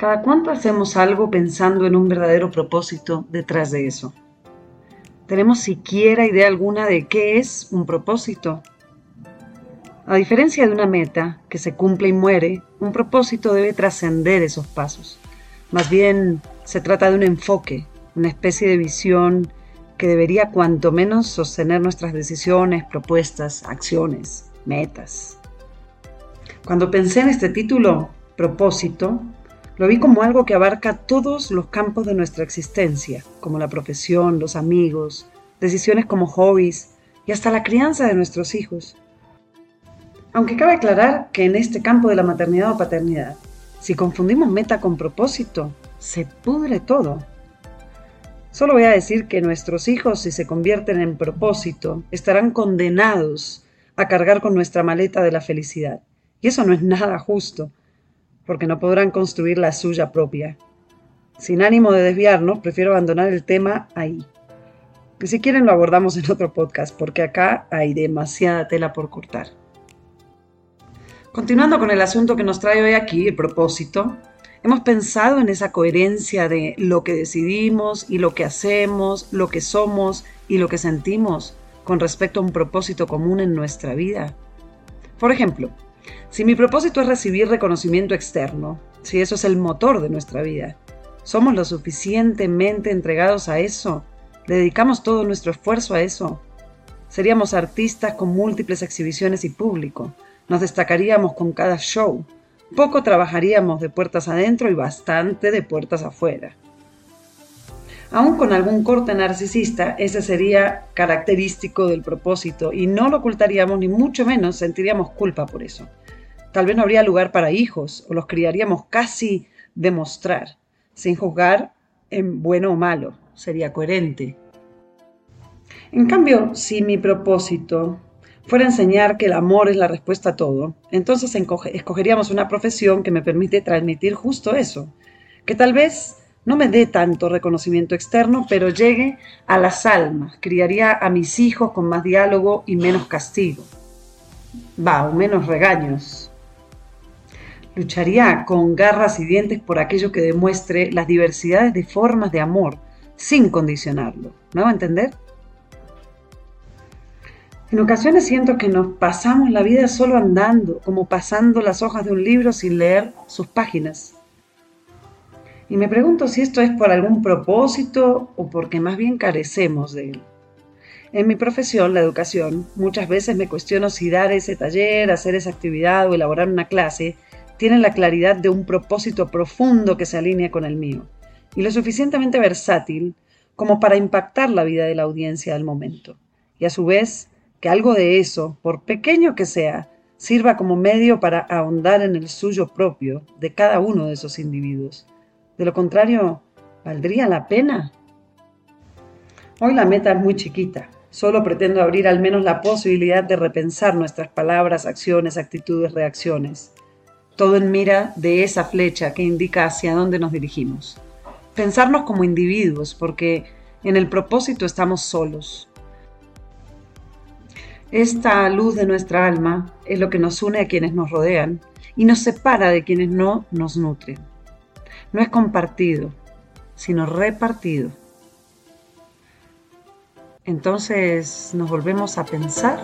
¿Cada cuánto hacemos algo pensando en un verdadero propósito detrás de eso? ¿Tenemos siquiera idea alguna de qué es un propósito? A diferencia de una meta que se cumple y muere, un propósito debe trascender esos pasos. Más bien se trata de un enfoque, una especie de visión que debería cuanto menos sostener nuestras decisiones, propuestas, acciones, metas. Cuando pensé en este título, propósito, lo vi como algo que abarca todos los campos de nuestra existencia, como la profesión, los amigos, decisiones como hobbies y hasta la crianza de nuestros hijos. Aunque cabe aclarar que en este campo de la maternidad o paternidad, si confundimos meta con propósito, se pudre todo. Solo voy a decir que nuestros hijos, si se convierten en propósito, estarán condenados a cargar con nuestra maleta de la felicidad. Y eso no es nada justo, porque no podrán construir la suya propia. Sin ánimo de desviarnos, prefiero abandonar el tema ahí. Y si quieren lo abordamos en otro podcast, porque acá hay demasiada tela por cortar. Continuando con el asunto que nos trae hoy aquí, el propósito, hemos pensado en esa coherencia de lo que decidimos y lo que hacemos, lo que somos y lo que sentimos con respecto a un propósito común en nuestra vida. Por ejemplo, si mi propósito es recibir reconocimiento externo, si eso es el motor de nuestra vida, ¿somos lo suficientemente entregados a eso? ¿Le dedicamos todo nuestro esfuerzo a eso? Seríamos artistas con múltiples exhibiciones y público. Nos destacaríamos con cada show. Poco trabajaríamos de puertas adentro y bastante de puertas afuera. Aún con algún corte narcisista, ese sería característico del propósito y no lo ocultaríamos ni mucho menos sentiríamos culpa por eso. Tal vez no habría lugar para hijos o los criaríamos casi de mostrar, sin juzgar en bueno o malo, sería coherente. En cambio, si mi propósito fuera enseñar que el amor es la respuesta a todo, entonces escogeríamos una profesión que me permite transmitir justo eso, que tal vez no me dé tanto reconocimiento externo, pero llegue a las almas, criaría a mis hijos con más diálogo y menos castigo. Va, o menos regaños. Lucharía con garras y dientes por aquello que demuestre las diversidades de formas de amor, sin condicionarlo. ¿Me va a entender? En ocasiones siento que nos pasamos la vida solo andando, como pasando las hojas de un libro sin leer sus páginas. Y me pregunto si esto es por algún propósito o porque más bien carecemos de él. En mi profesión, la educación, muchas veces me cuestiono si dar ese taller, hacer esa actividad o elaborar una clase tiene la claridad de un propósito profundo que se alinea con el mío y lo suficientemente versátil como para impactar la vida de la audiencia del momento. Y a su vez, que algo de eso, por pequeño que sea, sirva como medio para ahondar en el suyo propio de cada uno de esos individuos de lo contrario, ¿valdría la pena? Hoy la meta es muy chiquita. Solo pretendo abrir al menos la posibilidad de repensar nuestras palabras, acciones, actitudes, reacciones. Todo en mira de esa flecha que indica hacia dónde nos dirigimos. Pensarnos como individuos, porque en el propósito estamos solos. Esta luz de nuestra alma es lo que nos une a quienes nos rodean y nos separa de quienes no nos nutren no es compartido, sino repartido. Entonces nos volvemos a pensar